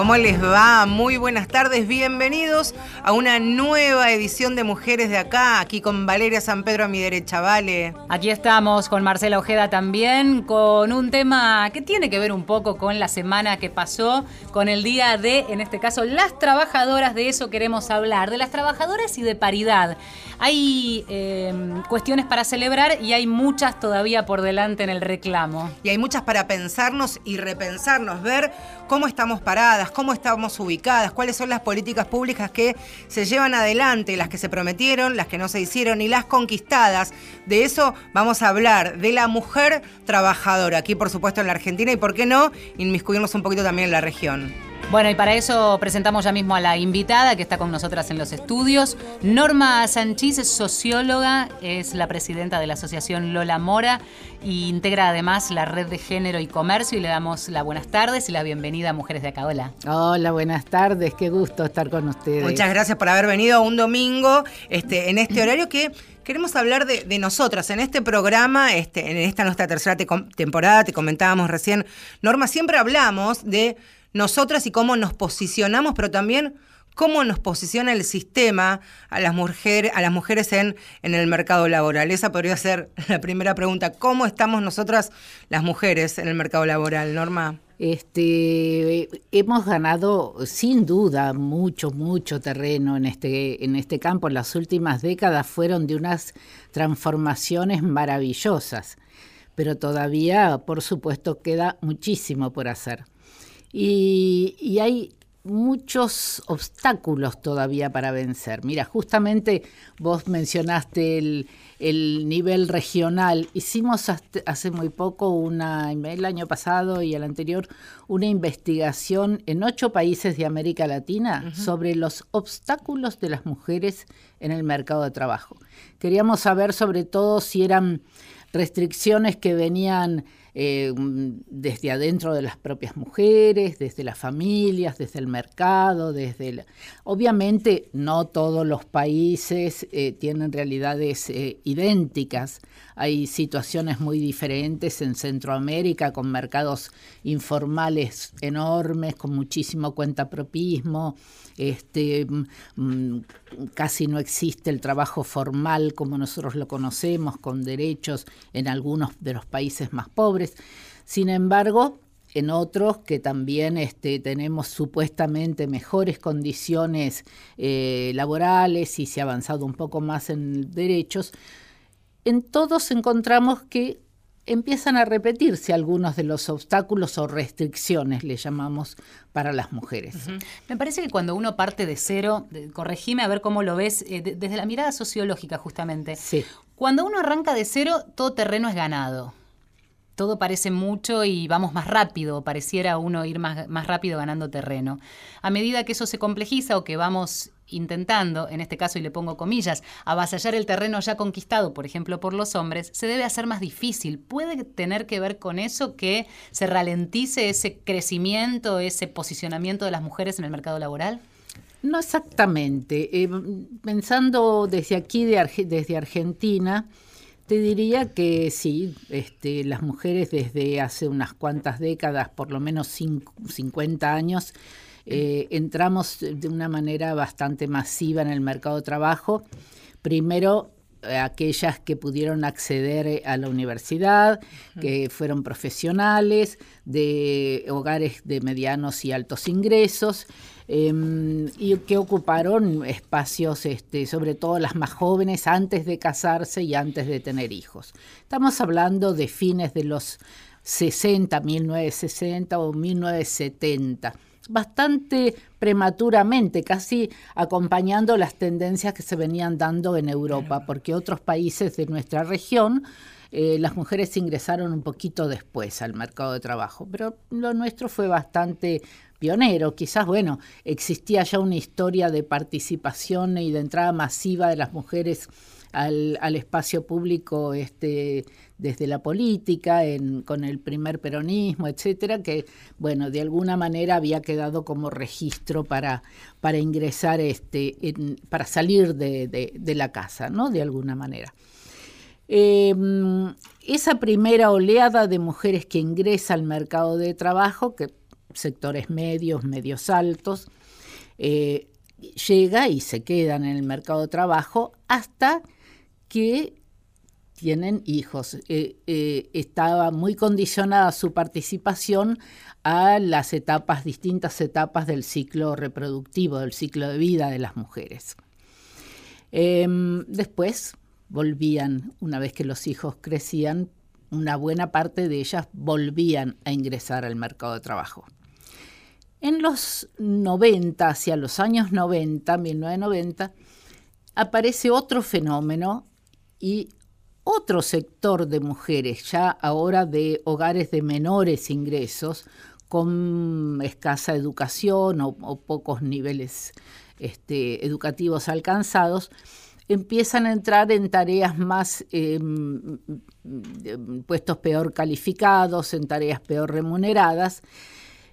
¿Cómo les va? Muy buenas tardes, bienvenidos a una nueva edición de Mujeres de Acá, aquí con Valeria San Pedro a mi derecha, Vale. Aquí estamos con Marcela Ojeda también, con un tema que tiene que ver un poco con la semana que pasó, con el día de, en este caso, las trabajadoras, de eso queremos hablar, de las trabajadoras y de paridad. Hay eh, cuestiones para celebrar y hay muchas todavía por delante en el reclamo. Y hay muchas para pensarnos y repensarnos, ver cómo estamos paradas, cómo estamos ubicadas, cuáles son las políticas públicas que se llevan adelante, las que se prometieron, las que no se hicieron y las conquistadas. De eso vamos a hablar, de la mujer trabajadora, aquí por supuesto en la Argentina y por qué no, inmiscuirnos un poquito también en la región. Bueno, y para eso presentamos ya mismo a la invitada que está con nosotras en los estudios. Norma Sanchís es socióloga, es la presidenta de la Asociación Lola Mora e integra además la red de género y comercio y le damos las buenas tardes y la bienvenida a Mujeres de Acá. Hola. Hola, buenas tardes, qué gusto estar con ustedes. Muchas gracias por haber venido un domingo este, en este horario que queremos hablar de, nosotras. En este programa, este, en esta nuestra tercera temporada, te comentábamos recién, Norma, siempre hablamos de nosotras y cómo nos posicionamos, pero también cómo nos posiciona el sistema a las, mujeres, a las mujeres en, en el mercado laboral. Esa podría ser la primera pregunta. ¿Cómo estamos nosotras las mujeres en el mercado laboral, Norma? Este, hemos ganado sin duda mucho, mucho terreno en este, en este campo. Las últimas décadas fueron de unas transformaciones maravillosas, pero todavía, por supuesto, queda muchísimo por hacer. Y, hay muchos obstáculos todavía para vencer. Mira, justamente vos mencionaste el, nivel regional. Hicimos hace muy poco, una, el año pasado y el anterior, una investigación en ocho países de América Latina sobre los obstáculos de las mujeres en el mercado de trabajo. Queríamos saber sobre todo si eran restricciones que venían eh, desde adentro de las propias mujeres, desde las familias, desde el mercado, desde... Obviamente no todos los países eh, tienen realidades eh, idénticas. Hay situaciones muy diferentes en Centroamérica con mercados informales enormes, con muchísimo cuentapropismo. Este, mm, mm, casi no existe el trabajo formal como nosotros lo conocemos, con derechos en algunos de los países más pobres. Sin embargo, en otros que también este, tenemos supuestamente mejores condiciones eh, laborales y se ha avanzado un poco más en derechos, en todos encontramos que empiezan a repetirse algunos de los obstáculos o restricciones, le llamamos, para las mujeres. Me parece que cuando uno parte de cero, corregime a ver cómo lo ves, eh, desde la mirada sociológica justamente, sí. cuando uno arranca de cero, todo terreno es ganado. Todo parece mucho y vamos más rápido, pareciera uno ir más, más rápido ganando terreno. A medida que eso se complejiza o que vamos intentando, en este caso y le pongo comillas, avasallar el terreno ya conquistado, por ejemplo, por los hombres, se debe hacer más difícil. ¿Puede tener que ver con eso que se ralentice ese crecimiento, ese posicionamiento de las mujeres en el mercado laboral? No exactamente. Eh, pensando desde aquí, desde Argentina, te diría que sí, este, las mujeres desde hace unas cuantas décadas, por lo menos 50 años, eh, entramos de una manera bastante masiva en el mercado de trabajo. Primero, eh, aquellas que pudieron acceder eh, a la universidad, que fueron profesionales, de hogares de medianos y altos ingresos, em, y que ocuparon espacios, este, sobre todo las más jóvenes, antes de casarse y antes de tener hijos. Estamos hablando de fines de los 60, 1960 o 1970 bastante prematuramente, casi acompañando las tendencias que se venían dando en Europa, porque otros países de nuestra región eh, las mujeres ingresaron un poquito después al mercado de trabajo, pero lo nuestro fue bastante pionero. Quizás, bueno, existía ya una historia de participación y de entrada masiva de las mujeres al, al espacio público este, desde la política, en, con el primer peronismo, etcétera, que, bueno, de alguna manera había quedado como registro para, para ingresar, este, para salir de, la casa, ¿no? De alguna manera. Em, esa primera oleada de mujeres que ingresa al mercado de trabajo, que sectores medios, medios altos, eh, llega y se quedan en el mercado de trabajo hasta que tienen hijos. Eh, eh, estaba muy condicionada su participación a las etapas, distintas etapas del ciclo reproductivo, del ciclo de vida de las mujeres. Em, después volvían, una vez que los hijos crecían, una buena parte de ellas volvían a ingresar al mercado de trabajo. En los 90, hacia los años 90, 1990, aparece otro fenómeno y otro sector de mujeres, ya ahora de hogares de menores ingresos, con escasa educación o, pocos niveles este, educativos alcanzados, empiezan a entrar en tareas más, em, puestos peor calificados, en tareas peor remuneradas,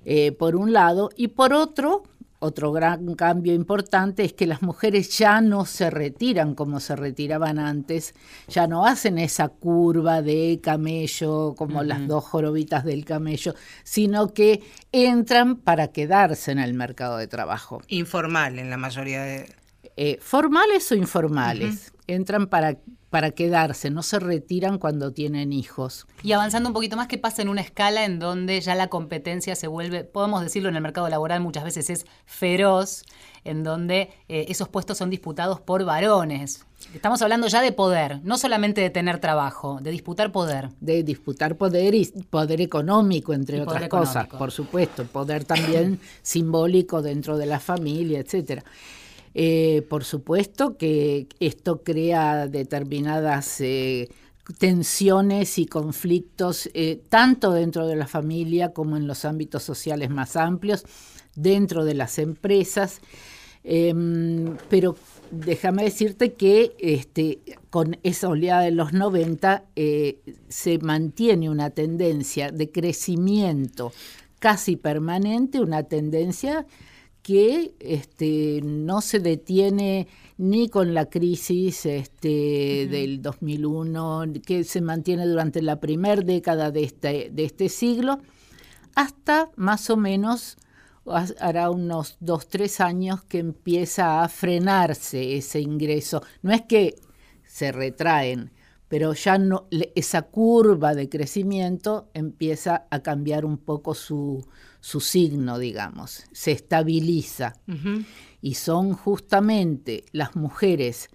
eh, por un lado, y por otro, otro gran cambio importante es que las mujeres ya no se retiran como se retiraban antes, ya no hacen esa curva de camello como las dos jorobitas del camello, sino que entran para quedarse en el mercado de trabajo. Informal en la mayoría de... Eh, formales o informales, entran para para quedarse, no se retiran cuando tienen hijos. Y avanzando un poquito más, ¿qué pasa en una escala en donde ya la competencia se vuelve, podemos decirlo en el mercado laboral muchas veces es feroz, en donde eh, esos puestos son disputados por varones? Estamos hablando ya de poder, no solamente de tener trabajo, de disputar poder. De disputar poder y poder económico, entre otras cosas, por supuesto, poder también simbólico dentro de la familia, etcétera. Eh, por supuesto que esto crea determinadas eh, tensiones y conflictos, eh, tanto dentro de la familia como en los ámbitos sociales más amplios, dentro de las empresas. Em, pero déjame decirte que este, con esa oleada de los 90 se mantiene una tendencia de crecimiento casi permanente, una tendencia que este, no se detiene ni con la crisis este, del 2001, que se mantiene durante la primera década de este, de este siglo, hasta más o menos hará unos dos, tres años que empieza a frenarse ese ingreso. No es que se retraen, pero ya no, esa curva de crecimiento empieza a cambiar un poco su, su signo, digamos, se estabiliza. Y son justamente las mujeres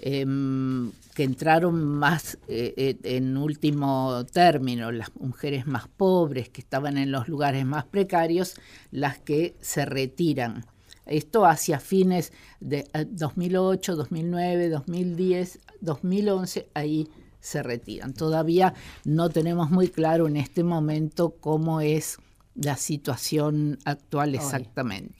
em, que entraron más eh, eh, en último término, las mujeres más pobres que estaban en los lugares más precarios, las que se retiran. Esto hacia fines de 2008, 2009, 2010, 2011, ahí se retiran. Todavía no tenemos muy claro en este momento cómo es la situación actual exactamente.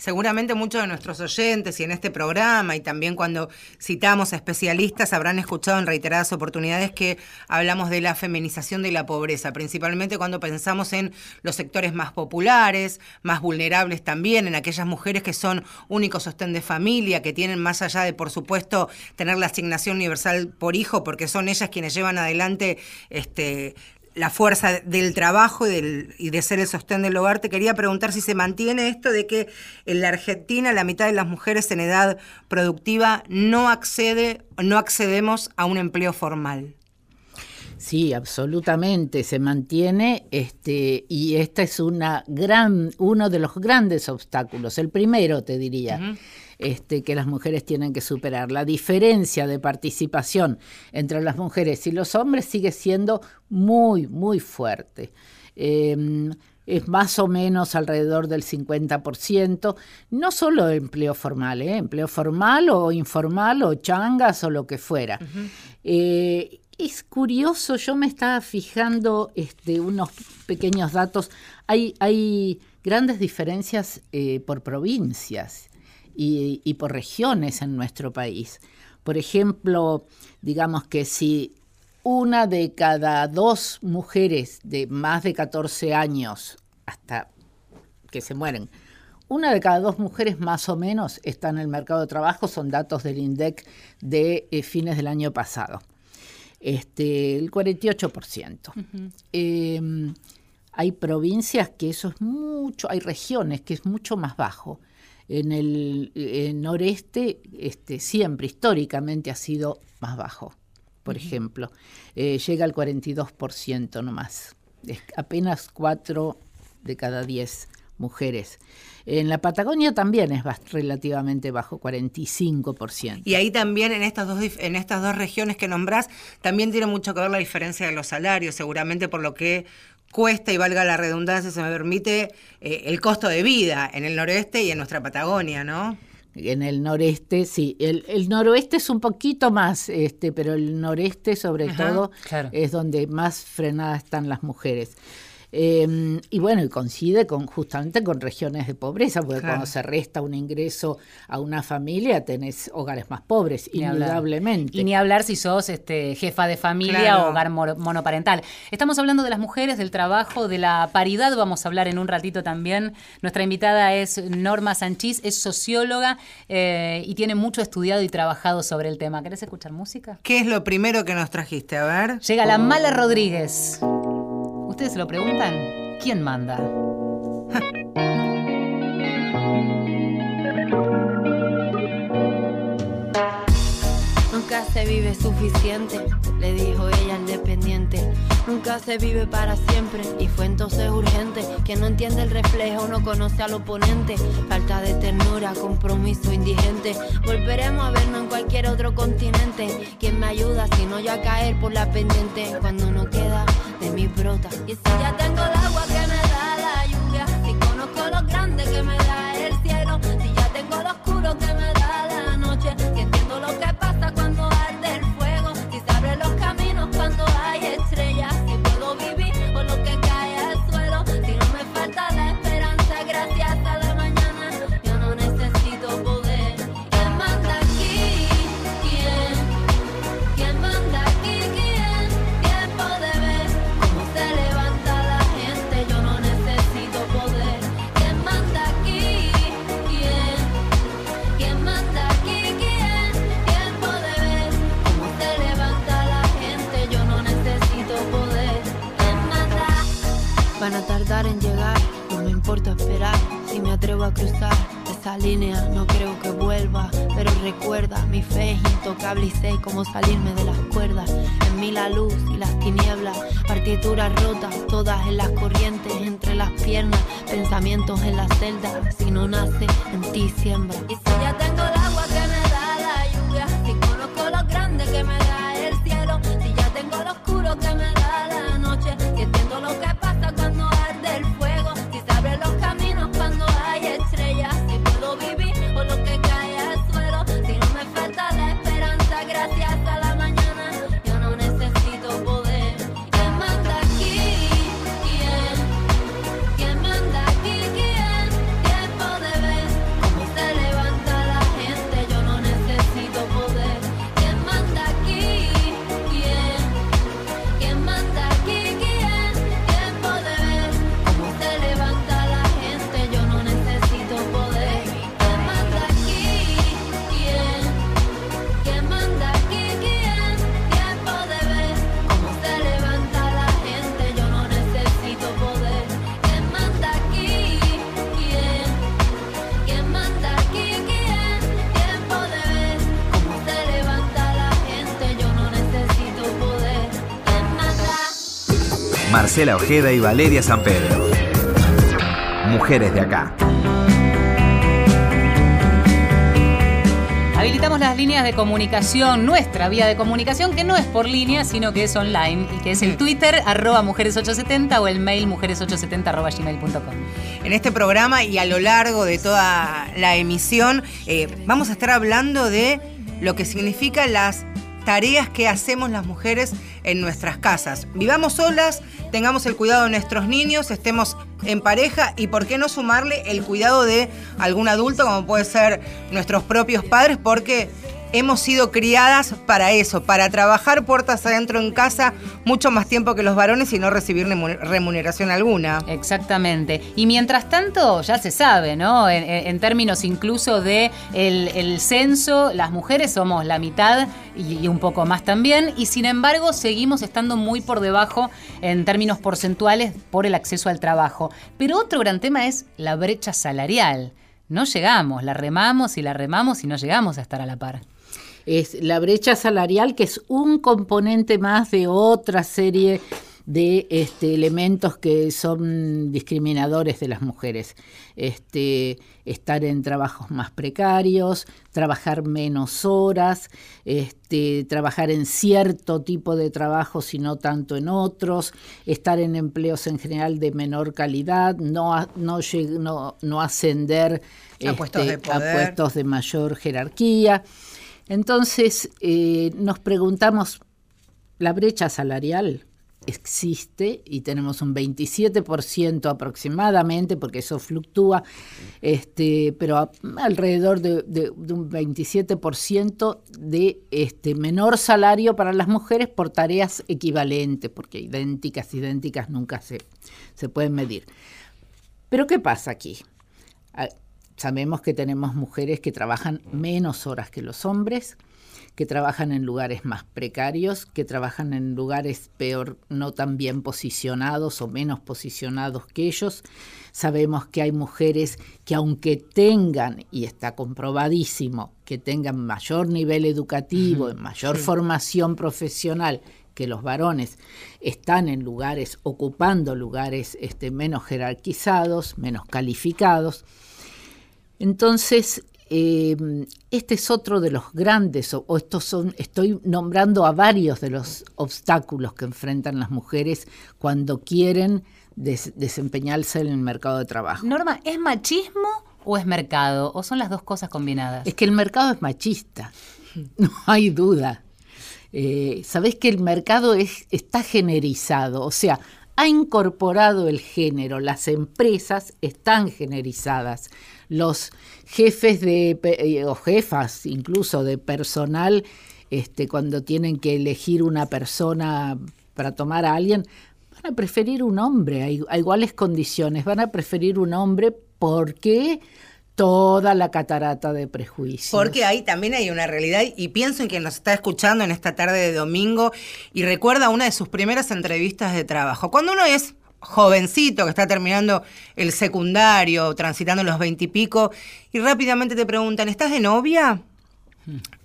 Seguramente muchos de nuestros oyentes y en este programa y también cuando citamos a especialistas habrán escuchado en reiteradas oportunidades que hablamos de la feminización de la pobreza, principalmente cuando pensamos en los sectores más populares, más vulnerables también, en aquellas mujeres que son único sostén de familia, que tienen más allá de, por supuesto, tener la asignación universal por hijo, porque son ellas quienes llevan adelante este, la fuerza del trabajo y, de ser el sostén del hogar, te quería preguntar si se mantiene esto de que en la Argentina la mitad de las mujeres en edad productiva no accede, no accedemos a un empleo formal. Sí, absolutamente, se mantiene este, y este es una gran, uno de los grandes obstáculos, el primero te diría. Este, que las mujeres tienen que superar. La diferencia de participación entre las mujeres y los hombres sigue siendo muy, muy fuerte. Em, es más o menos alrededor del 50%, no solo empleo formal, ¿eh? empleo formal o informal o changas o lo que fuera. Eh, es curioso, yo me estaba fijando este, unos pequeños datos, hay, hay grandes diferencias eh, por provincias y, por regiones en nuestro país. Por ejemplo, digamos que si una de cada dos mujeres de más de 14 años hasta que se mueren, una de cada dos mujeres más o menos está en el mercado de trabajo, son datos del INDEC de eh, fines del año pasado. Este, el 48%. Em, hay provincias que eso es mucho, hay regiones que es mucho más bajo. En el, noreste este, siempre históricamente ha sido más bajo, por ejemplo. Eh, llega al 42% nomás. Es apenas 4 de cada 10 mujeres. En la Patagonia también es relativamente bajo, 45%. Y ahí también en estas dos en estas dos regiones que nombrás también tiene mucho que ver la diferencia de los salarios, seguramente por lo que cuesta y valga la redundancia, se me permite, eh, el costo de vida en el noreste y en nuestra Patagonia, ¿no? En el noreste, sí. El, noroeste es un poquito más, este, pero el noreste sobre todo es donde más frenadas están las mujeres. Em, y bueno, y coincide con justamente con regiones de pobreza, porque cuando se resta un ingreso a una familia tenés hogares más pobres, indudablemente. Y ni hablar si sos este, jefa de familia o hogar monoparental. Estamos hablando de las mujeres, del trabajo, de la paridad, vamos a hablar en un ratito también. Nuestra invitada es Norma Sanchís, es socióloga eh, y tiene mucho estudiado y trabajado sobre el tema. ¿Querés escuchar música? ¿Qué es lo primero que nos trajiste? A ver. Llega la Mala Rodríguez. ¿Ustedes se lo preguntan? ¿Quién manda? Nunca se vive suficiente, le dijo ella al dependiente. Nunca se vive para siempre y fue entonces urgente. Que no entiende el reflejo, no conoce al oponente. Falta de ternura, compromiso indigente. Volveremos a vernos en cualquier otro continente. ¿Quién me ayuda si no yo a caer por la pendiente? Cuando no queda de mi brota. Y si ya tengo esperar. Si me atrevo a cruzar esa línea, no creo que vuelva. Pero recuerda, mi fe es intocable y sé cómo salirme de las cuerdas. En mí la luz y las tinieblas, partituras rotas, todas en las corrientes, entre las piernas, pensamientos en la celda. Si no nace, en ti siembra. Marcela Ojeda y Valeria San Pedro. Mujeres de acá. Habilitamos las líneas de comunicación, nuestra vía de comunicación, que no es por línea, sino que es online, y que es el Twitter, arroba mujeres870 o el mail mujeres870 arroba gmail.com. En este programa y a lo largo de toda la emisión eh, vamos a estar hablando de lo que significa las tareas que hacemos las mujeres en nuestras casas. Vivamos solas, tengamos el cuidado de nuestros niños, estemos en pareja y por qué no sumarle el cuidado de algún adulto como puede ser nuestros propios padres porque hemos sido criadas para eso, para trabajar puertas adentro en casa mucho más tiempo que los varones y no recibir remuneración alguna. Exactamente. Y mientras tanto, ya se sabe, ¿no? En, términos incluso de el, censo, las mujeres somos la mitad y, un poco más también, y sin embargo seguimos estando muy por debajo en términos porcentuales por el acceso al trabajo. Pero otro gran tema es la brecha salarial. No llegamos, la remamos y la remamos y no llegamos a estar a la par es la brecha salarial, que es un componente más de otra serie de este, elementos que son discriminadores de las mujeres. Este, estar en trabajos más precarios, trabajar menos horas, este, trabajar en cierto tipo de trabajo y no tanto en otros, estar en empleos en general de menor calidad, no, no, no, ascender a puestos este, de mayor jerarquía. Entonces eh, nos preguntamos, ¿la brecha salarial existe y tenemos un 27% aproximadamente, porque eso fluctúa, este, pero alrededor de, un 27% de este, menor salario para las mujeres por tareas equivalentes, porque idénticas, idénticas nunca se, se pueden medir. Pero ¿qué pasa aquí? Sabemos que tenemos mujeres que trabajan menos horas que los hombres, que trabajan en lugares más precarios, que trabajan en lugares peor, no tan bien posicionados o menos posicionados que ellos. Sabemos que hay mujeres que aunque tengan, y está comprobadísimo, que tengan mayor nivel educativo, mayor formación profesional que los varones, están en lugares, ocupando lugares este, menos jerarquizados, menos calificados entonces, eh, este es otro de los grandes, o, estos son, estoy nombrando a varios de los obstáculos que enfrentan las mujeres cuando quieren desempeñarse en el mercado de trabajo. Norma, ¿es machismo o es mercado? ¿O son las dos cosas combinadas? Es que el mercado es machista, no hay duda. Eh, Sabés que el mercado es, está generizado, o sea, ha incorporado el género, las empresas están generizadas los jefes de, eh, o jefas incluso de personal, este, cuando tienen que elegir una persona para tomar a alguien, van a preferir un hombre a, iguales condiciones, van a preferir un hombre porque toda la catarata de prejuicios. Porque ahí también hay una realidad y pienso en quien nos está escuchando en esta tarde de domingo y recuerda una de sus primeras entrevistas de trabajo. Cuando uno es jovencito que está terminando el secundario, transitando los veintipico, y, y rápidamente te preguntan, ¿estás de novia?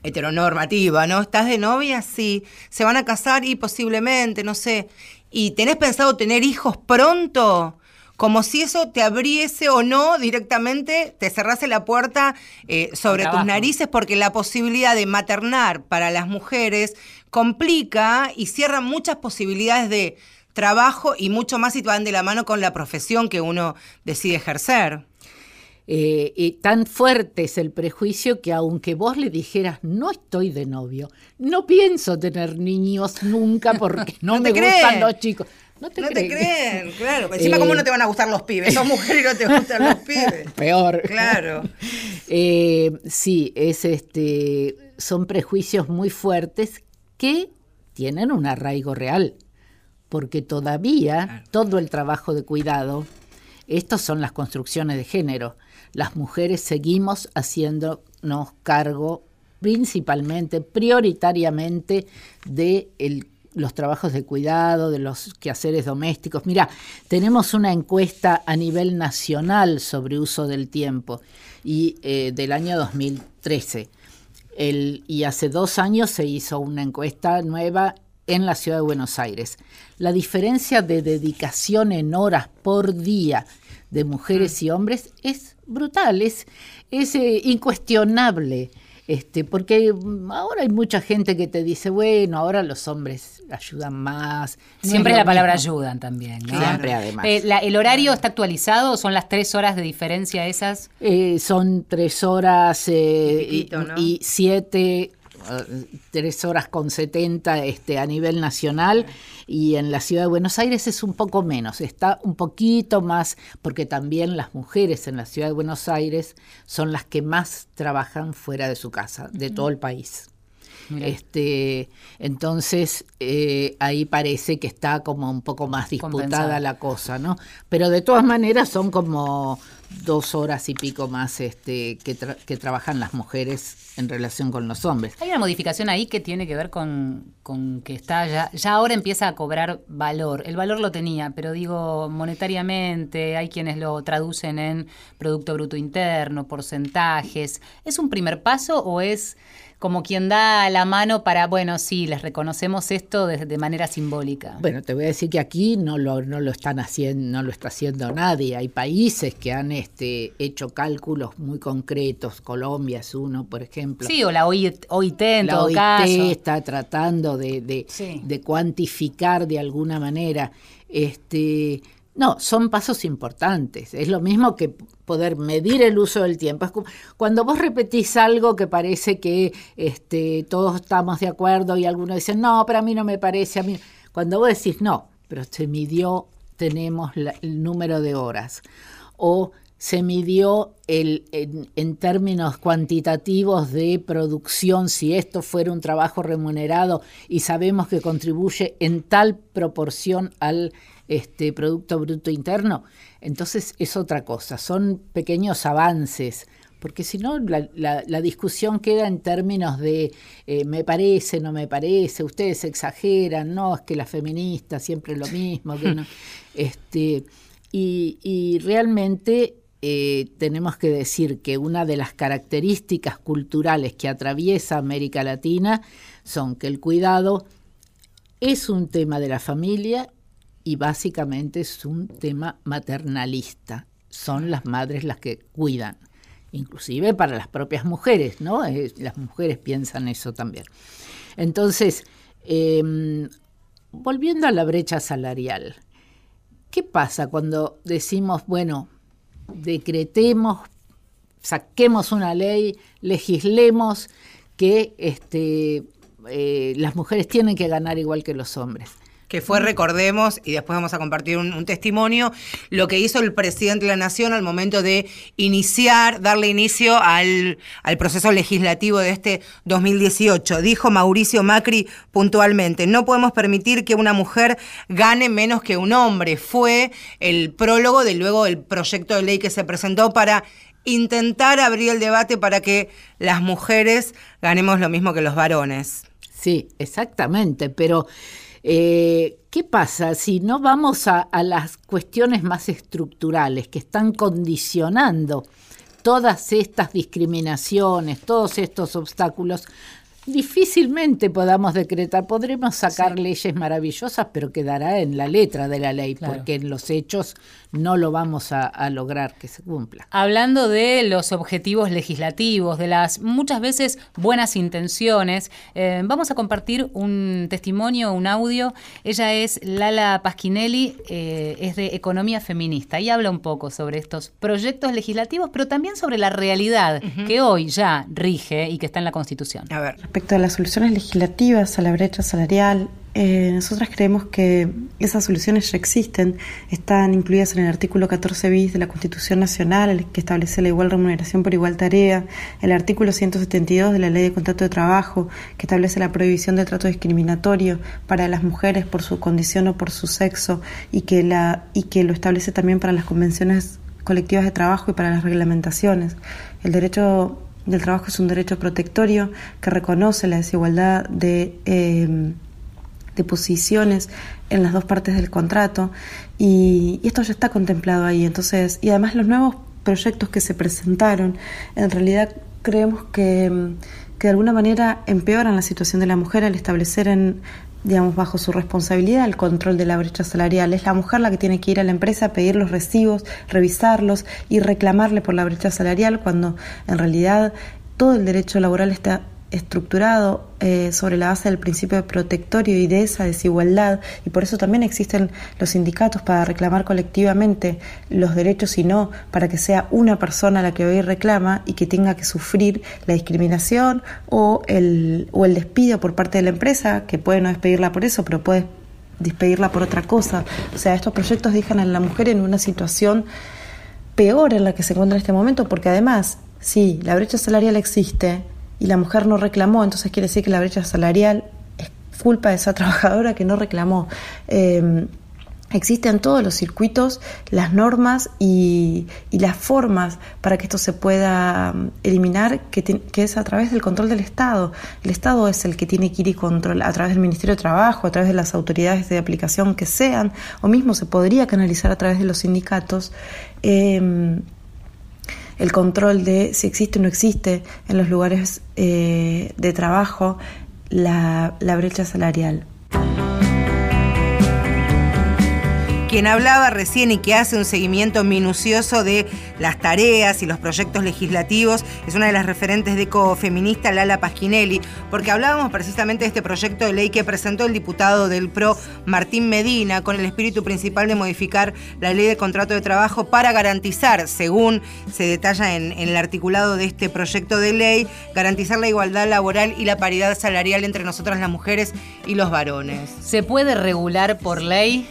Heteronormativa, ¿no? ¿Estás de novia? Sí. ¿Se van a casar? Y posiblemente, no sé. ¿Y tenés pensado tener hijos pronto? Como si eso te abriese o no directamente, te cerrase la puerta eh, sobre tus narices, porque la posibilidad de maternar para las mujeres complica y cierra muchas posibilidades de trabajo y mucho más si van de la mano con la profesión que uno decide ejercer. Eh, y tan fuerte es el prejuicio que aunque vos le dijeras, no estoy de novio, no pienso tener niños nunca porque no, me gustan los chicos. No te, creen, claro. Encima, ¿cómo no te van a gustar los pibes? Sos mujer y no te gustan los pibes. Peor. Claro. Eh, sí, es este, son prejuicios muy fuertes que tienen un arraigo real porque todavía todo el trabajo de cuidado, estas son las construcciones de género, las mujeres seguimos haciéndonos cargo principalmente, prioritariamente de los trabajos de cuidado, de los quehaceres domésticos. Mira, tenemos una encuesta a nivel nacional sobre uso del tiempo y eh, del año 2013. y hace dos años se hizo una encuesta nueva en la ciudad de Buenos Aires. La diferencia de dedicación en horas por día de mujeres y hombres es brutal, es, eh, incuestionable. Este, porque ahora hay mucha gente que te dice, bueno, ahora los hombres ayudan más. Siempre la palabra ayudan también, Siempre, además. Eh, ¿El horario está actualizado? ¿Son las tres horas de diferencia esas? Eh, son tres horas y siete tres horas con 70 este, a nivel nacional y en la ciudad de Buenos Aires es un poco menos, está un poquito más, porque también las mujeres en la ciudad de Buenos Aires son las que más trabajan fuera de su casa, de todo el país. Este, entonces eh, ahí parece que está como un poco más disputada la cosa, ¿no? Pero de todas maneras son como dos horas y pico más este, que, que trabajan las mujeres en relación con los hombres. Hay una modificación ahí que tiene que ver con, que está ya, ya ahora empieza a cobrar valor. El valor lo tenía, pero digo monetariamente, hay quienes lo traducen en Producto Bruto Interno, porcentajes. ¿Es un primer paso o es como quien da la mano para, bueno, sí, les reconocemos esto de, manera simbólica. Bueno, te voy a decir que aquí no lo, no lo están haciendo, no lo está haciendo nadie. Hay países que han este, hecho cálculos muy concretos. Colombia es uno, por ejemplo. Sí, o la OIT, en la OIT está tratando de, de, de cuantificar de alguna manera. Este, no, son pasos importantes. Es lo mismo que poder medir el uso del tiempo. cuando vos repetís algo que parece que este, todos estamos de acuerdo y algunos dicen, no, pero a mí no me parece, a mí. Cuando vos decís, no, pero se midió, tenemos el número de horas. O se midió el, en, términos cuantitativos de producción, si esto fuera un trabajo remunerado y sabemos que contribuye en tal proporción al este, Producto Bruto Interno, entonces es otra cosa, son pequeños avances, porque si no la, discusión queda en términos de eh, me parece, no me parece, ustedes exageran, no, es que las feministas siempre lo mismo, que no, este, y, y realmente eh, tenemos que decir que una de las características culturales que atraviesa América Latina son que el cuidado es un tema de la familia y básicamente es un tema maternalista. Son las madres las que cuidan, inclusive para las propias mujeres, ¿no? las mujeres piensan eso también. Entonces, em, volviendo a la brecha salarial, ¿qué pasa cuando decimos, bueno, decretemos, saquemos una ley, legislemos que este, eh, las mujeres tienen que ganar igual que los hombres que fue, recordemos, y después vamos a compartir un, testimonio, lo que hizo el presidente de la Nación al momento de iniciar, darle inicio al, al proceso legislativo de este 2018. Dijo Mauricio Macri puntualmente, no podemos permitir que una mujer gane menos que un hombre. Fue el prólogo de luego el proyecto de ley que se presentó para intentar abrir el debate para que las mujeres ganemos lo mismo que los varones. Sí, exactamente, pero eh, ¿Qué pasa si no vamos a, las cuestiones más estructurales que están condicionando todas estas discriminaciones, todos estos obstáculos? Difícilmente podamos decretar, podremos sacar leyes maravillosas, pero quedará en la letra de la ley, porque en los hechos no lo vamos a, lograr que se cumpla. Hablando de los objetivos legislativos, de las muchas veces buenas intenciones, eh, vamos a compartir un testimonio, un audio. Ella es Lala Pasquinelli, eh, es de Economía Feminista y habla un poco sobre estos proyectos legislativos, pero también sobre la realidad que hoy ya rige y que está en la Constitución. A ver. Respecto a las soluciones legislativas a la brecha salarial, eh, nosotras creemos que esas soluciones ya existen, están incluidas en el artículo 14 bis de la Constitución Nacional, que establece la igual remuneración por igual tarea, el artículo 172 de la Ley de Contrato de Trabajo, que establece la prohibición de trato discriminatorio para las mujeres por su condición o por su sexo, y que, la, y que lo establece también para las convenciones colectivas de trabajo y para las reglamentaciones. El derecho del trabajo es un derecho protectorio que reconoce la desigualdad de... Eh, de posiciones en las dos partes del contrato y, esto ya está contemplado ahí. Entonces, y además los nuevos proyectos que se presentaron, en realidad creemos que, que de alguna manera empeoran la situación de la mujer al establecer en digamos, bajo su responsabilidad el control de la brecha salarial. Es la mujer la que tiene que ir a la empresa a pedir los recibos, revisarlos y reclamarle por la brecha salarial cuando en realidad todo el derecho laboral está estructurado eh, sobre la base del principio de protectorio y de esa desigualdad, y por eso también existen los sindicatos para reclamar colectivamente los derechos y no para que sea una persona la que hoy reclama y que tenga que sufrir la discriminación o el, o el despido por parte de la empresa, que puede no despedirla por eso, pero puede despedirla por otra cosa. O sea, estos proyectos dejan a la mujer en una situación peor en la que se encuentra en este momento, porque además, sí, la brecha salarial existe y la mujer no reclamó, entonces quiere decir que la brecha salarial es culpa de esa trabajadora que no reclamó. Eh, existen todos los circuitos, las normas y, las formas para que esto se pueda mm, eliminar, que, es a través del control del Estado. El Estado es el que tiene que ir y controlar a través del Ministerio de Trabajo, a través de las autoridades de aplicación que sean, o mismo se podría canalizar a través de los sindicatos. Em, el control de si existe o no existe en los lugares eh, de trabajo la brecha salarial. Quien hablaba recién y que hace un seguimiento minucioso de las tareas y los proyectos legislativos, es una de las referentes de ecofeminista Lala Pasquinelli, porque hablábamos precisamente de este proyecto de ley que presentó el diputado del PRO Martín Medina con el espíritu principal de modificar la ley de contrato de trabajo para garantizar, según se detalla en, en el articulado de este proyecto de ley, garantizar la igualdad laboral y la paridad salarial entre nosotras las mujeres y los varones. ¿Se puede regular por ley?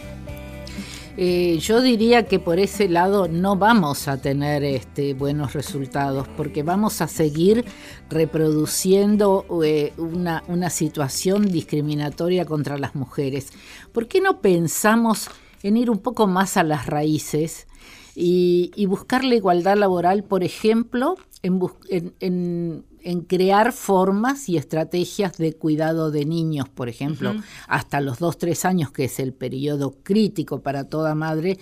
Eh, yo diría que por ese lado no vamos a tener este, buenos resultados porque vamos a seguir reproduciendo eh, una, situación discriminatoria contra las mujeres. ¿Por qué no pensamos en ir un poco más a las raíces y, buscar la igualdad laboral, por ejemplo, en en crear formas y estrategias de cuidado de niños, por ejemplo, hasta los 2, 3 años, que es el periodo crítico para toda madre,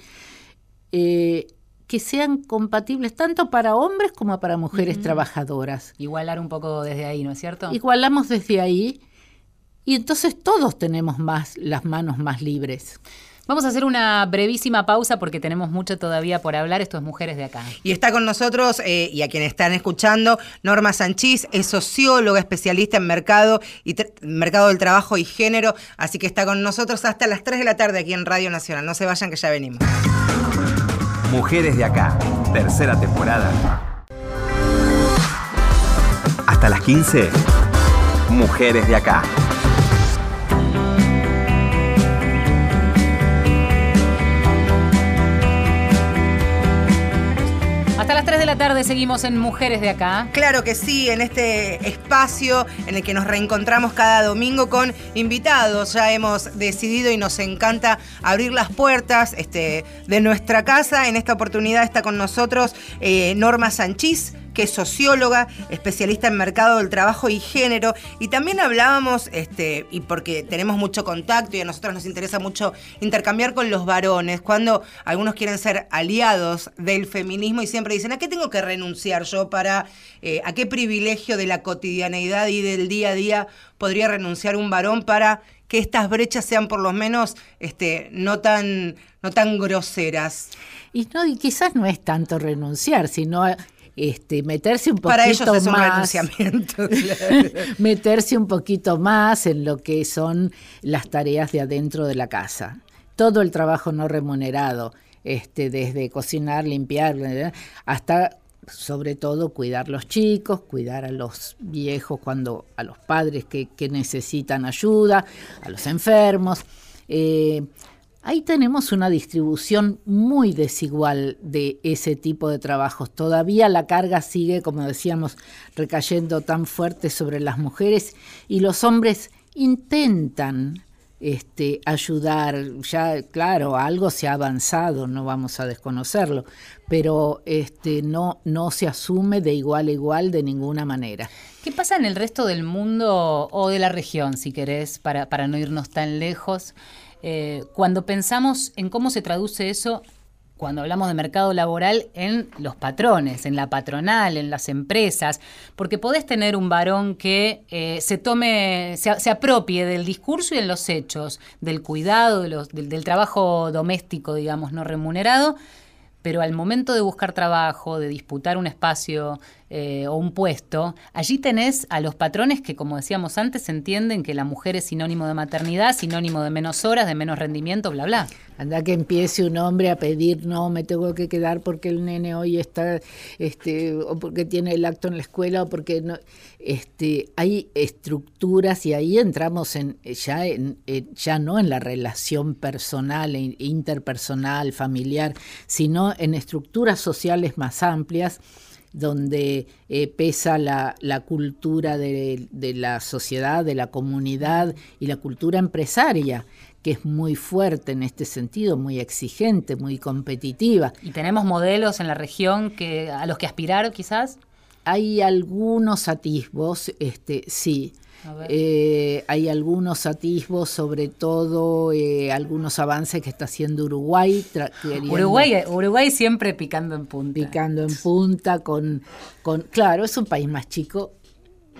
eh, que sean compatibles tanto para hombres como para mujeres trabajadoras. Igualar un poco desde ahí, ¿no es cierto? Igualamos desde ahí y entonces todos tenemos más las manos más libres. Vamos a hacer una brevísima pausa porque tenemos mucho todavía por hablar. Esto es Mujeres de Acá. Y está con nosotros, eh, y a quienes están escuchando, Norma Sanchís, es socióloga, especialista en mercado, y mercado del trabajo y género. Así que está con nosotros hasta las 3 de la tarde aquí en Radio Nacional. No se vayan que ya venimos. Mujeres de Acá, tercera temporada. Hasta las 15. Mujeres de Acá. Hasta las 3 de la tarde seguimos en Mujeres de Acá. Claro que sí, en este espacio en el que nos reencontramos cada domingo con invitados. Ya hemos decidido y nos encanta abrir las puertas este, de nuestra casa. En esta oportunidad está con nosotros eh, Norma Sanchís que es socióloga, especialista en mercado del trabajo y género. Y también hablábamos, este, y porque tenemos mucho contacto y a nosotros nos interesa mucho intercambiar con los varones, cuando algunos quieren ser aliados del feminismo y siempre dicen, ¿a qué tengo que renunciar yo para, eh, a qué privilegio de la cotidianeidad y del día a día podría renunciar un varón para que estas brechas sean por lo menos este, no, tan, no tan groseras? Y, no, y quizás no es tanto renunciar, sino este, meterse un poquito Para ellos es un más, meterse un poquito más en lo que son las tareas de adentro de la casa. Todo el trabajo no remunerado, este, desde cocinar, limpiar, hasta sobre todo cuidar los chicos, cuidar a los viejos cuando, a los padres que, que necesitan ayuda, a los enfermos. Eh, Ahí tenemos una distribución muy desigual de ese tipo de trabajos. Todavía la carga sigue, como decíamos, recayendo tan fuerte sobre las mujeres y los hombres intentan este, ayudar. Ya, claro, algo se ha avanzado, no vamos a desconocerlo, pero este, no, no se asume de igual a igual de ninguna manera. ¿Qué pasa en el resto del mundo o de la región, si querés, para, para no irnos tan lejos? Eh, cuando pensamos en cómo se traduce eso, cuando hablamos de mercado laboral, en los patrones, en la patronal, en las empresas, porque podés tener un varón que eh, se tome, se, apropie del discurso y en los hechos, del cuidado, del, trabajo doméstico, digamos, no remunerado, pero al momento de buscar trabajo, de disputar un espacio eh, o un puesto, allí tenés a los patrones que, como decíamos antes, entienden que la mujer es sinónimo de maternidad, sinónimo de menos horas, de menos rendimiento, bla, bla. Anda que empiece un hombre a pedir, no, me tengo que quedar porque el nene hoy está, este, o porque tiene el acto en la escuela, o porque no, este, hay estructuras y ahí entramos en ya, en, ya no en la relación personal, e interpersonal, familiar, sino en estructuras sociales más amplias donde eh, pesa la, la cultura de, de, la sociedad, de la comunidad y la cultura empresaria, que es muy fuerte en este sentido, muy exigente, muy competitiva. ¿Y tenemos modelos en la región que, a los que aspirar quizás? Hay algunos atisbos, este, sí. Eh, hay algunos atisbos, sobre todo eh, algunos avances que está haciendo Uruguay. Uruguay, Uruguay siempre picando en punta. Picando en punta con, con, claro, es un país más chico.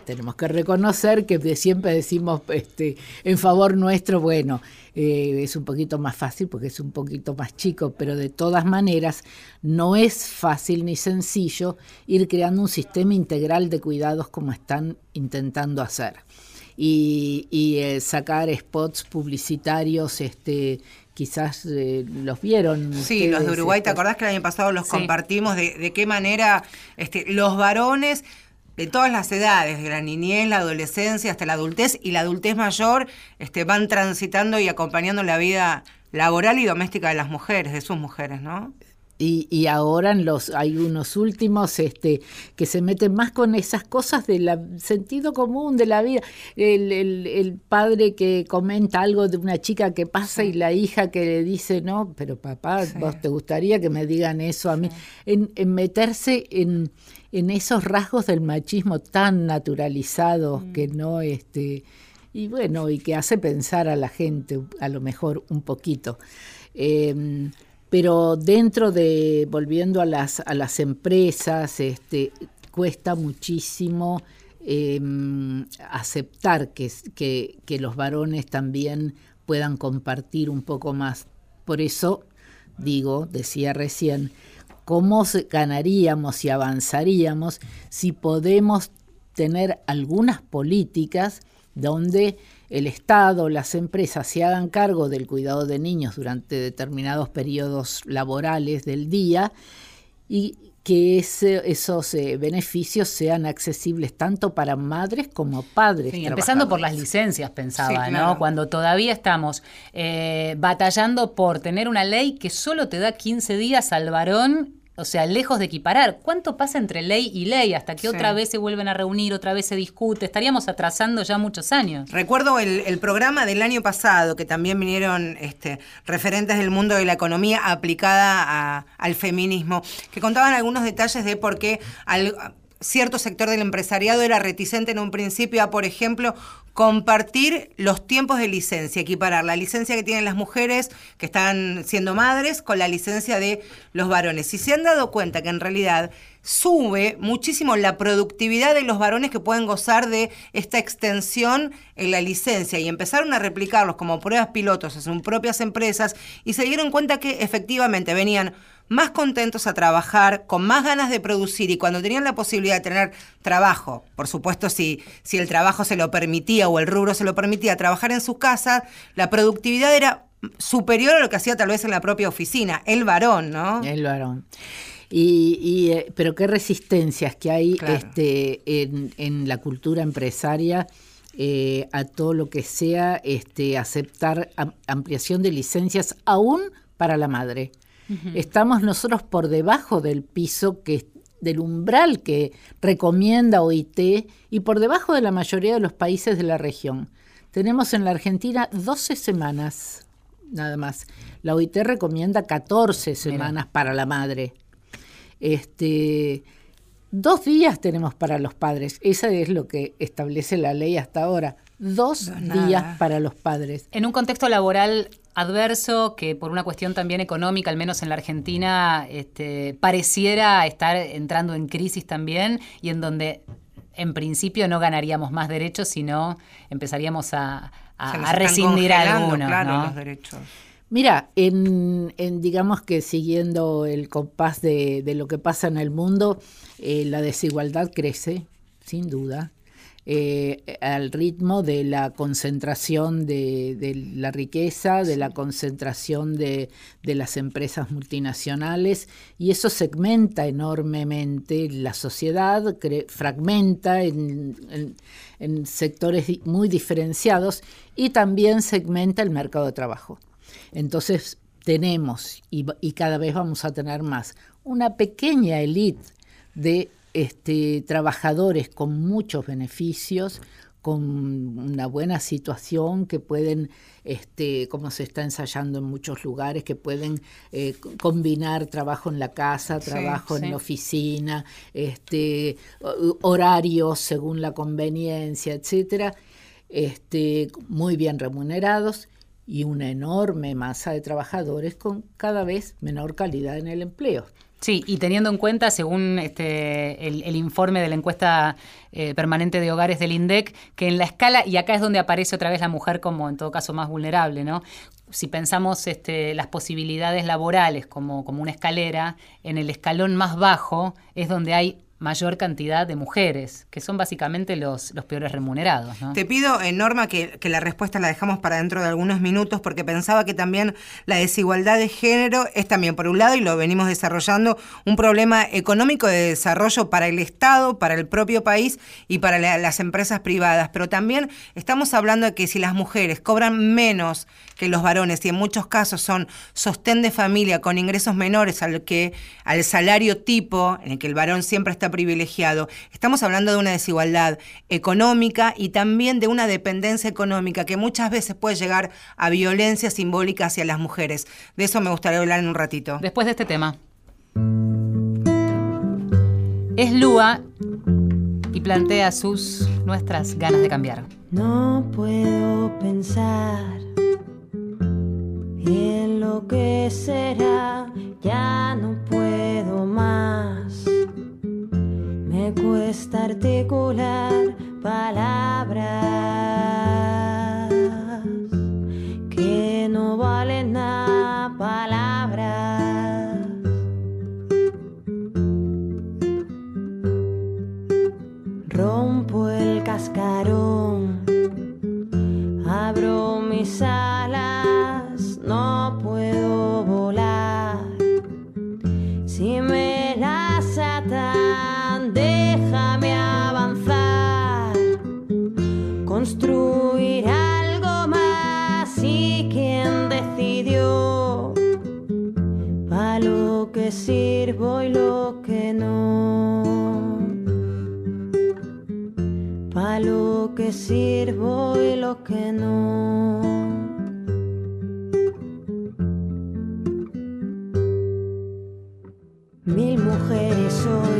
Tenemos que reconocer que siempre decimos este, en favor nuestro, bueno, eh, es un poquito más fácil porque es un poquito más chico, pero de todas maneras no es fácil ni sencillo ir creando un sistema integral de cuidados como están intentando hacer y, eh, sacar spots publicitarios este quizás eh, los vieron. Sí, los de Uruguay, ¿te acordás que el año pasado los compartimos? De, de, qué manera este, los varones de todas las edades, de la niñez, la adolescencia hasta la adultez y la adultez mayor, este, van transitando y acompañando la vida laboral y doméstica de las mujeres, de sus mujeres, ¿no? Y, ahora en los, hay unos últimos este, que se meten más con esas cosas del sentido común de la vida. El, el, padre que comenta algo de una chica que pasa y la hija que le dice, no, pero papá, vos te gustaría que me digan eso a mí. En, en, meterse en, en, esos rasgos del machismo tan naturalizados mm. que no... este Y bueno, y que hace pensar a la gente a lo mejor un poquito. Eh, pero dentro de, volviendo a las, a las empresas, este, cuesta muchísimo em, aceptar que, que, que los varones también puedan compartir un poco más. Por eso digo, decía recién, ¿cómo ganaríamos y avanzaríamos si podemos tener algunas políticas donde el Estado, las empresas se hagan cargo del cuidado de niños durante determinados periodos laborales del día y que esos eh, beneficios sean accesibles tanto para madres como padres. empezando por las licencias, pensaba, ¿no? Cuando todavía estamos eh, batallando por tener una ley que solo te da 15 días al varón o sea, lejos de equiparar. ¿Cuánto pasa entre ley y ley hasta que otra vez se vuelven a reunir, otra vez se discute? Estaríamos atrasando ya muchos años. Recuerdo el, programa del año pasado, que también vinieron este, referentes del mundo de la economía aplicada al feminismo, que contaban algunos detalles de por qué cierto sector del empresariado era reticente en un principio a, por ejemplo, compartir los tiempos de licencia, equiparar la licencia que tienen las mujeres que están siendo madres con la licencia de los varones. Y se han dado cuenta que en realidad sube muchísimo la productividad de los varones que pueden gozar de esta extensión en la licencia y empezaron a replicarlos como pruebas pilotos en sus propias empresas y se dieron cuenta que efectivamente venían más contentos a trabajar, con más ganas de producir y cuando tenían la posibilidad de tener trabajo, por supuesto si, si el trabajo se lo permitía o el rubro se lo permitía, trabajar en su casa, la productividad era superior a lo que hacía tal vez en la propia oficina, el varón, ¿no? El varón. Y, eh, pero qué resistencias que hay este, en, la cultura empresaria eh, a todo lo que sea este, aceptar ampliación de licencias aún para la madre. Estamos nosotros por debajo del piso que del umbral que recomienda OIT y por debajo de la mayoría de los países de la región. Tenemos en la Argentina 12 semanas nada más. La OIT recomienda 14 semanas para la madre. Este, dos días tenemos para los padres. Esa es lo que establece la ley hasta ahora. Dos días para los padres. En un contexto laboral adverso que por una cuestión también económica, al menos en la Argentina, este, pareciera estar entrando en crisis también y en donde en principio no ganaríamos más derechos, sino empezaríamos a, a, rescindir algunos. los derechos. Mira, en, digamos que siguiendo el compás de, lo que pasa en el mundo, eh, la desigualdad crece, sin duda. Eh, al ritmo de la concentración de, la riqueza, de la concentración de, las empresas multinacionales, y eso segmenta enormemente la sociedad, fragmenta en, sectores muy diferenciados y también segmenta el mercado de trabajo. Entonces tenemos, y, y cada vez vamos a tener más, una pequeña élite de este, trabajadores con muchos beneficios, con una buena situación, que pueden, este, como se está ensayando en muchos lugares, que pueden eh, combinar trabajo en la casa, trabajo en la oficina, este, horarios según la conveniencia, etcétera, este, muy bien remunerados y una enorme masa de trabajadores con cada vez menor calidad en el empleo. Sí, y teniendo en cuenta, según este, el, informe de la encuesta eh, permanente de hogares del INDEC, que en la escala, y acá es donde aparece otra vez la mujer como en todo caso más vulnerable, ¿no? Si pensamos este, las posibilidades laborales como, como una escalera, en el escalón más bajo es donde hay mayor cantidad de mujeres, que son básicamente los, los peores remunerados. Te pido, eh, Norma, que, la respuesta la dejamos para dentro de algunos minutos, porque pensaba que también la desigualdad de género es también, por un lado, y lo venimos desarrollando, un problema económico de desarrollo para el Estado, para el propio país y para las empresas privadas. Pero también estamos hablando de que si las mujeres cobran menos que los varones y en muchos casos son sostén de familia con ingresos menores al que al salario tipo en el que el varón siempre está privilegiado. Estamos hablando de una desigualdad económica y también de una dependencia económica que muchas veces puede llegar a violencia simbólica hacia las mujeres. De eso me gustaría hablar en un ratito. Después de este tema. Es Lua y plantea sus nuestras ganas de cambiar. No puedo pensar en lo que será, ya no puedo más. Me cuesta articular palabras que no valen nada, palabras. Rompo el cascarón, abro mis alas, no puedo volar. Si me las atas construir algo más y quien decidió para lo que sirvo y lo que no, para lo que sirvo y lo que no. Mil mujeres hoy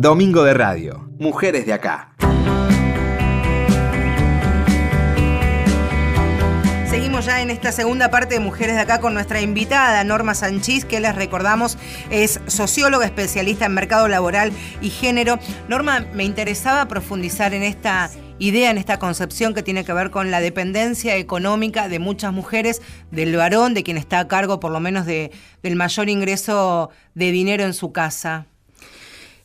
Domingo de Radio. Mujeres de acá. Seguimos ya en esta segunda parte de Mujeres de acá con nuestra invitada Norma Sanchís, que les recordamos es socióloga especialista en mercado laboral y género. Norma, me interesaba profundizar en esta idea, en esta concepción que tiene que ver con la dependencia económica de muchas mujeres, del varón, de quien está a cargo por lo menos de, del mayor ingreso de dinero en su casa.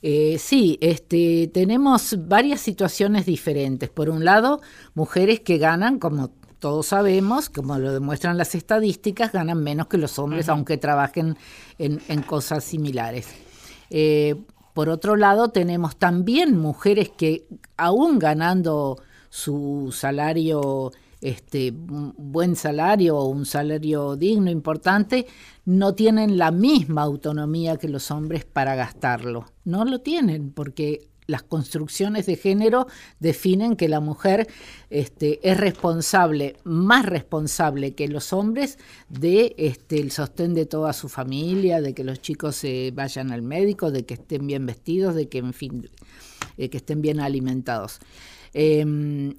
Eh, sí, este, tenemos varias situaciones diferentes. Por un lado, mujeres que ganan, como todos sabemos, como lo demuestran las estadísticas, ganan menos que los hombres, aunque trabajen en, cosas similares. Eh, por otro lado, tenemos también mujeres que, aún ganando su salario este, un buen salario o un salario digno, importante, no tienen la misma autonomía que los hombres para gastarlo. No lo tienen porque las construcciones de género definen que la mujer este, es responsable, más responsable que los hombres, de este, el sostén de toda su familia, de que los chicos se vayan al médico, de que estén bien vestidos, de que, en fin, que estén bien alimentados. Em,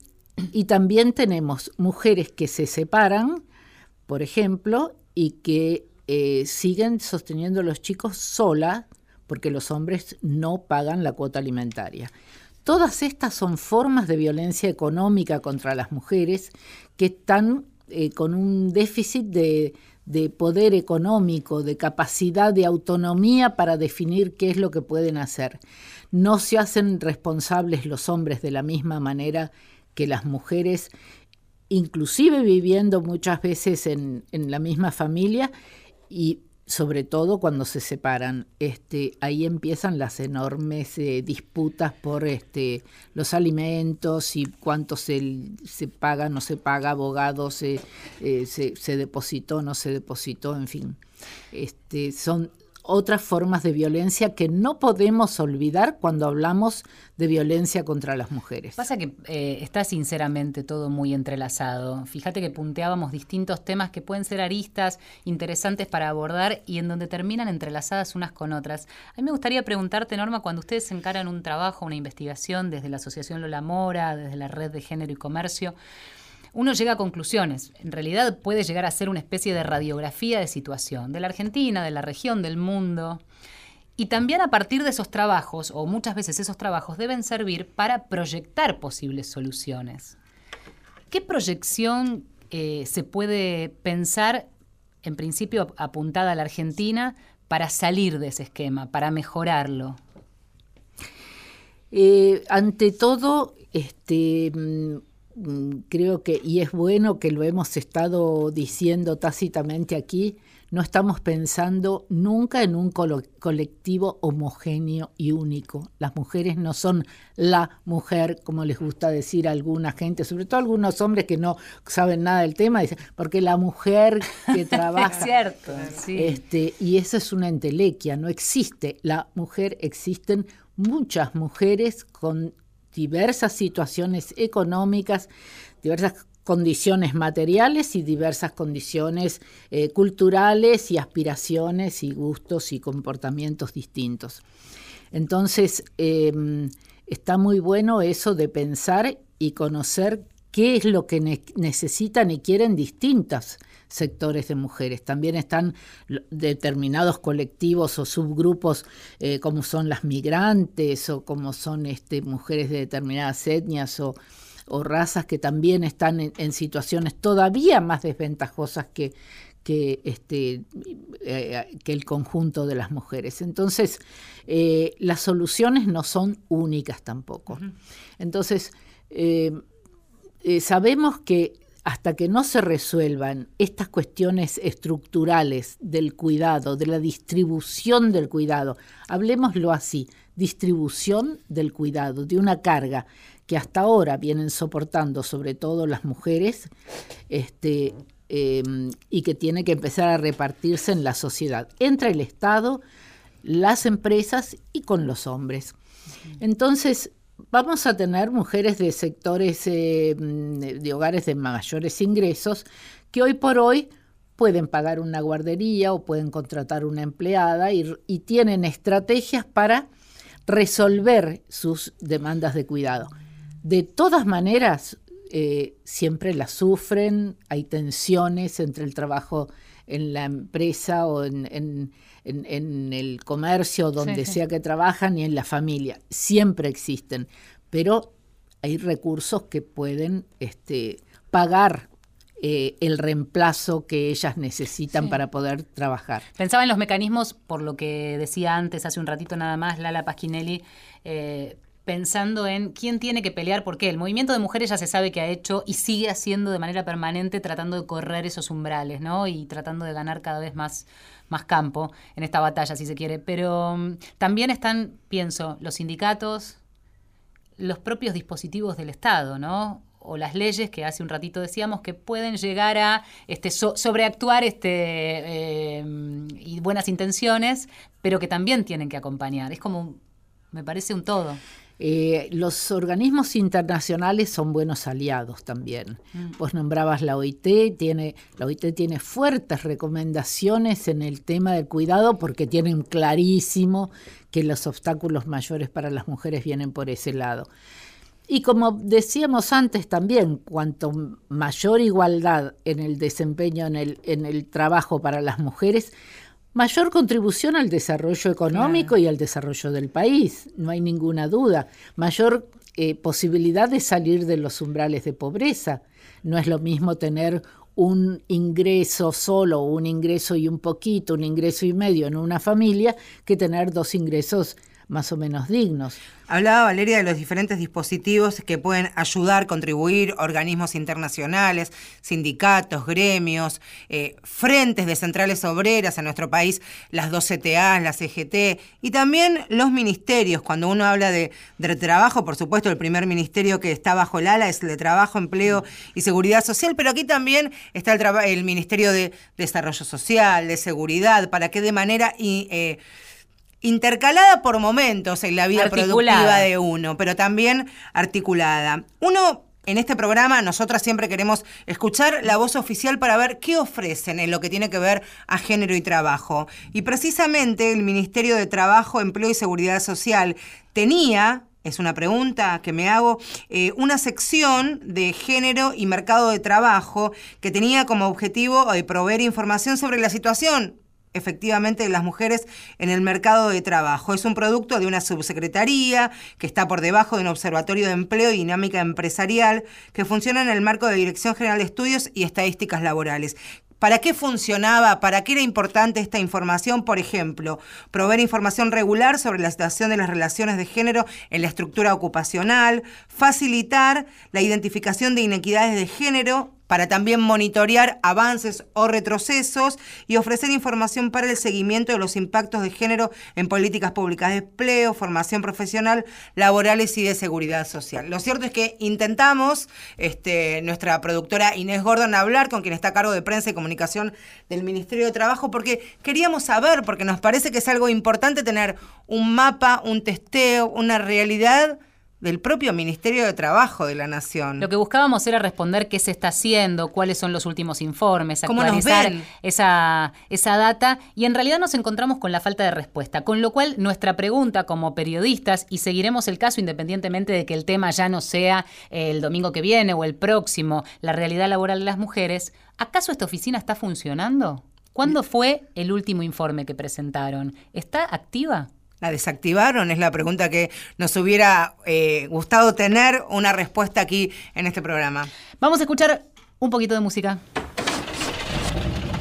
y también tenemos mujeres que se separan, por ejemplo, y que eh, siguen sosteniendo a los chicos sola porque los hombres no pagan la cuota alimentaria. Todas estas son formas de violencia económica contra las mujeres que están eh, con un déficit de poder económico, de capacidad de autonomía para definir qué es lo que pueden hacer. No se hacen responsables los hombres de la misma manera que las mujeres, inclusive viviendo muchas veces en, en la misma familia y sobre todo cuando se separan, este, ahí empiezan las enormes eh, disputas por este, los alimentos y cuánto se, se paga, no se paga, abogados, eh, se, se depositó, no se depositó, en fin. Este, son otras formas de violencia que no podemos olvidar cuando hablamos de violencia contra las mujeres. Pasa que eh, está sinceramente todo muy entrelazado. Fíjate que punteábamos distintos temas que pueden ser aristas, interesantes para abordar y en donde terminan entrelazadas unas con otras. A mí me gustaría preguntarte, Norma, cuando ustedes encaran un trabajo, una investigación desde la Asociación Lola Mora, desde la Red de Género y Comercio, uno llega a conclusiones. En realidad puede llegar a ser una especie de radiografía de situación, de la Argentina, de la región, del mundo. Y también a partir de esos trabajos, o muchas veces esos trabajos, deben servir para proyectar posibles soluciones. ¿Qué proyección eh, se puede pensar, en principio apuntada a la Argentina, para salir de ese esquema, para mejorarlo? Eh, ante todo, este, Mm, creo que, y es bueno que lo hemos estado diciendo tácitamente aquí, no estamos pensando nunca en un colectivo homogéneo y único. Las mujeres no son la mujer, como les gusta decir a alguna gente, sobre todo algunos hombres que no saben nada del tema, dicen, porque la mujer que trabaja. es cierto, sí. Este, y eso es una entelequia, no existe. La mujer, existen muchas mujeres con diversas situaciones económicas, diversas condiciones materiales y diversas condiciones eh, culturales y aspiraciones y gustos y comportamientos distintos. Entonces, em, está muy bueno eso de pensar y conocer qué es lo que necesitan y quieren distintas sectores de mujeres. También están determinados colectivos o subgrupos eh, como son las migrantes o como son este, mujeres de determinadas etnias o, razas que también están en, situaciones todavía más desventajosas que, que, este, eh, que el conjunto de las mujeres. Entonces, eh, las soluciones no son únicas tampoco. Entonces, sabemos que hasta que no se resuelvan estas cuestiones estructurales del cuidado, de la distribución del cuidado, hablemoslo así, distribución del cuidado, de una carga que hasta ahora vienen soportando sobre todo las mujeres, este, em, y que tiene que empezar a repartirse en la sociedad, entre el Estado, las empresas y con los hombres. Entonces, vamos a tener mujeres de sectores eh, de hogares de mayores ingresos que hoy por hoy pueden pagar una guardería o pueden contratar una empleada y, tienen estrategias para resolver sus demandas de cuidado. De todas maneras, eh, siempre las sufren, hay tensiones entre el trabajo en la empresa o en, el comercio, donde sea que trabajan y en la familia. Siempre existen, pero hay recursos que pueden este, pagar eh, el reemplazo que ellas necesitan para poder trabajar. Pensaba en los mecanismos, por lo que decía antes, hace un ratito nada más, Lala Pasquinelli, eh, pensando en quién tiene que pelear por qué. El movimiento de mujeres ya se sabe que ha hecho y sigue haciendo de manera permanente, tratando de correr esos umbrales, ¿no? Y tratando de ganar cada vez más, más campo en esta batalla, si se quiere. Pero mm, también están, pienso, los sindicatos, los propios dispositivos del Estado, ¿no? o las leyes que hace un ratito decíamos que pueden llegar a este, so- sobreactuar este, eh, y buenas intenciones, pero que también tienen que acompañar. Es como, me parece un todo. Eh, los organismos internacionales son buenos aliados también. Vos nombrabas la OIT, tiene, la OIT tiene fuertes recomendaciones en el tema del cuidado porque tienen clarísimo que los obstáculos mayores para las mujeres vienen por ese lado. Y como decíamos antes también, cuanto mayor igualdad en el desempeño, en el, en el trabajo para las mujeres, mayor contribución al desarrollo económico y al desarrollo del país, no hay ninguna duda. Mayor eh, posibilidad de salir de los umbrales de pobreza. No es lo mismo tener un ingreso solo, un ingreso y un poquito, un ingreso y medio en una familia, que tener dos ingresos más o menos dignos. Hablaba Valeria de los diferentes dispositivos que pueden ayudar, contribuir, organismos internacionales, sindicatos, gremios, eh, frentes de centrales obreras en nuestro país, las dos CTA, la CGT, y también los ministerios. Cuando uno habla de, trabajo, por supuesto, el primer ministerio que está bajo el ala es el de Trabajo, Empleo y Seguridad Social, pero aquí también está el, el Ministerio de Desarrollo Social, de Seguridad, para que de manera... y, eh, intercalada por momentos en la vida Articulada. productiva de uno, pero también articulada. Uno en este programa nosotras siempre queremos escuchar la voz oficial para ver qué ofrecen en lo que tiene que ver a género y trabajo. Y precisamente el Ministerio de Trabajo, Empleo y Seguridad Social tenía es una pregunta que me hago, eh, una sección de género y mercado de trabajo que tenía como objetivo eh, proveer información sobre la situación efectivamente de las mujeres en el mercado de trabajo. Es un producto de una subsecretaría que está por debajo de un observatorio de empleo y dinámica empresarial que funciona en el marco de Dirección General de Estudios y Estadísticas Laborales. ¿Para qué funcionaba? ¿Para qué era importante esta información? Por ejemplo, proveer información regular sobre la situación de las relaciones de género en la estructura ocupacional, facilitar la identificación de inequidades de género para también monitorear avances o retrocesos y ofrecer información para el seguimiento de los impactos de género en políticas públicas de empleo, formación profesional, laborales y de seguridad social. Lo cierto es que intentamos, este, nuestra productora Inés Gordon, hablar con quien está a cargo de prensa y comunicación del Ministerio de Trabajo, porque queríamos saber, porque nos parece que es algo importante tener un mapa, un testeo, una realidad del propio Ministerio de Trabajo de la Nación. Lo que buscábamos era responder qué se está haciendo, cuáles son los últimos informes, ¿Cómo nos actualizar esa, esa data y en realidad nos encontramos con la falta de respuesta, con lo cual nuestra pregunta como periodistas, y seguiremos el caso independientemente de que el tema ya no sea el domingo que viene o el próximo, la realidad laboral de las mujeres, ¿acaso esta oficina está funcionando? ¿Cuándo fue el último informe que presentaron? ¿Está activa? ¿La desactivaron? Es la pregunta que nos hubiera eh, gustado tener una respuesta aquí en este programa. Vamos a escuchar un poquito de música.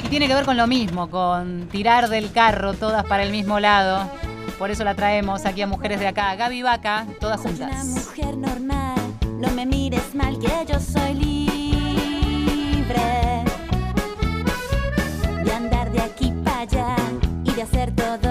Y tiene que ver con lo mismo, con tirar del carro todas para el mismo lado. Por eso la traemos aquí a Mujeres de Acá. Gaby Vaca, todas Soy una juntas. mujer normal, no me mires mal que yo soy libre de andar de aquí para allá y de hacer todo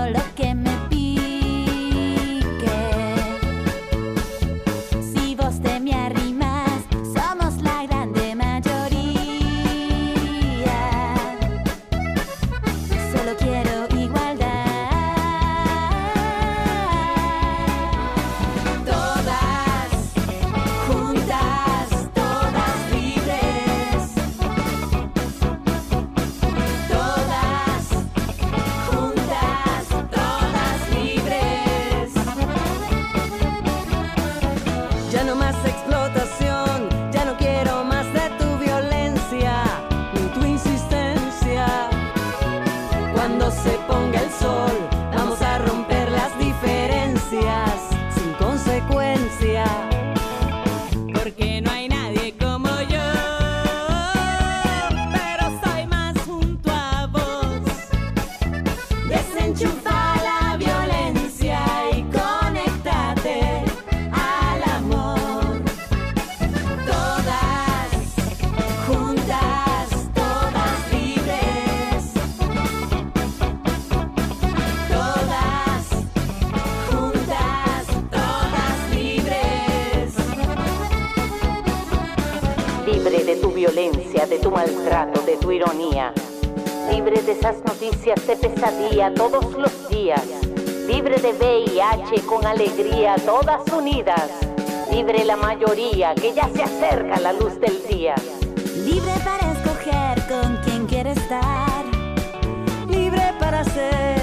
de esas noticias de pesadilla todos los días. Libre de VIH con alegría, todas unidas. Libre la mayoría, que ya se acerca la luz del día. Libre para escoger con quién quiere estar. Libre para ser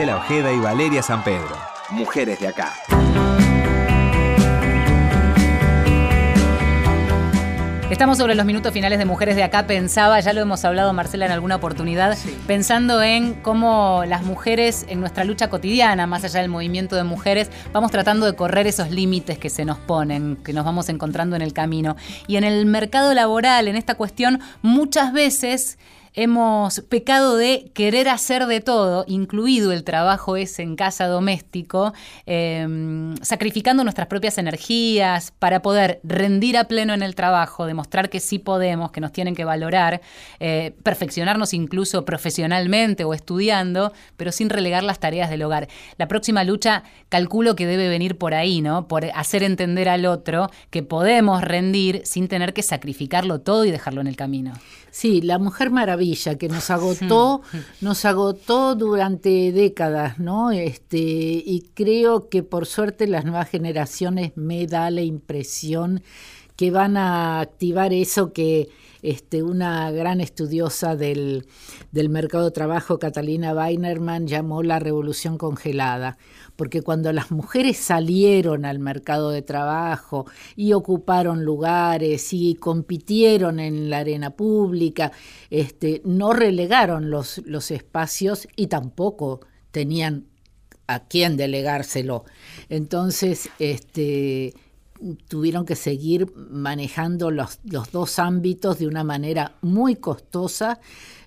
Marcela Ojeda y Valeria San Pedro. Mujeres de acá. Estamos sobre los minutos finales de Mujeres de Acá. Pensaba, ya lo hemos hablado Marcela en alguna oportunidad, pensando en cómo las mujeres en nuestra lucha cotidiana, más allá del movimiento de mujeres, vamos tratando de correr esos límites que se nos ponen, que nos vamos encontrando en el camino. Y en el mercado laboral, en esta cuestión, muchas veces hemos pecado de querer hacer de todo, incluido el trabajo ese en casa doméstico, eh, sacrificando nuestras propias energías para poder rendir a pleno en el trabajo, demostrar que sí podemos, que nos tienen que valorar, eh, perfeccionarnos incluso profesionalmente o estudiando, pero sin relegar las tareas del hogar. La próxima lucha calculo que debe venir por ahí, ¿no? Por hacer entender al otro que podemos rendir sin tener que sacrificarlo todo y dejarlo en el camino. Sí, la Mujer Maravilla que nos agotó, nos agotó durante décadas, ¿no? Este, y creo que por suerte las nuevas generaciones me da la impresión que van a activar eso que este, una gran estudiosa del, del mercado de trabajo, Catalina Weinerman, llamó la revolución congelada porque cuando las mujeres salieron al mercado de trabajo y ocuparon lugares y compitieron en la arena pública, este, no relegaron los, los espacios y tampoco tenían a quién delegárselo. Entonces, este, tuvieron que seguir manejando los, los dos ámbitos de una manera muy costosa.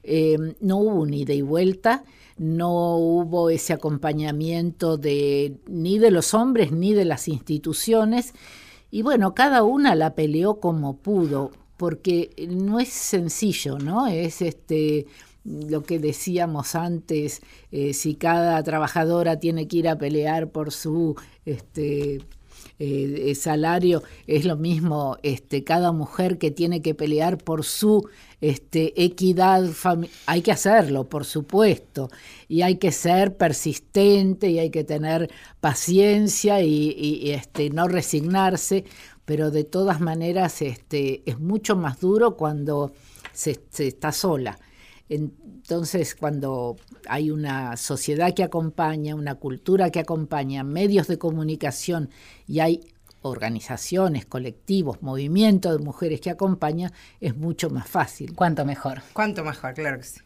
Eh, no hubo un ida y vuelta no hubo ese acompañamiento de ni de los hombres ni de las instituciones y bueno, cada una la peleó como pudo, porque no es sencillo, ¿no? Es este lo que decíamos antes, eh, si cada trabajadora tiene que ir a pelear por su este, eh, salario, es lo mismo este, cada mujer que tiene que pelear por su este, equidad, hay que hacerlo, por supuesto, y hay que ser persistente y hay que tener paciencia y, este, no resignarse, pero de todas maneras este, es mucho más duro cuando se está sola. Entonces, cuando hay una sociedad que acompaña, una cultura que acompaña, medios de comunicación y hay organizaciones, colectivos, movimientos de mujeres que acompañan, es mucho más fácil. Cuánto mejor. Cuánto mejor, claro que sí.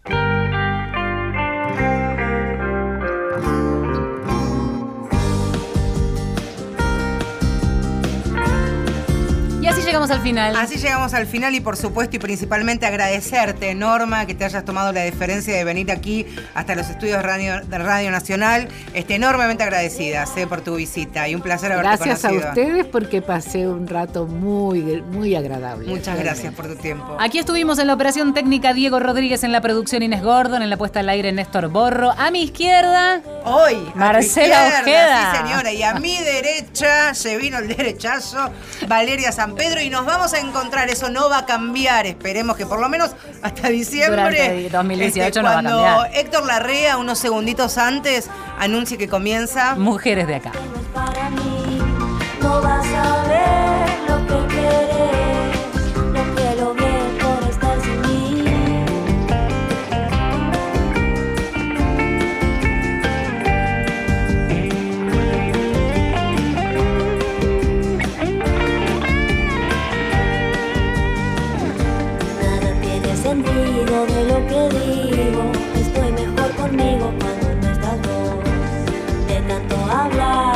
Llegamos al final. Así llegamos al final y por supuesto y principalmente agradecerte, Norma, que te hayas tomado la deferencia de venir aquí hasta los estudios radio, de Radio Nacional. Este, enormemente agradecidas eh, por tu visita y un placer haberte Gracias conocido. a ustedes porque pasé un rato muy, muy agradable. Muchas realmente. gracias por tu tiempo. Aquí estuvimos en la operación técnica Diego Rodríguez, en la producción Inés Gordon, en la puesta al aire Néstor Borro. A mi izquierda, Hoy, Marcela Ojeda. Sí, señora. Y a mi derecha se vino el derechazo, Valeria San Pedro, y nos vamos a encontrar. Eso no va a cambiar. Esperemos que por lo menos hasta diciembre. Durante 2018 este, no va a cuando cambiar. Héctor Larrea, unos segunditos antes, anuncie que comienza. Mujeres de acá. para mí. No vas a ver lo que querés, de lo que digo. Estoy mejor conmigo cuando no estás vos. De tanto hablar.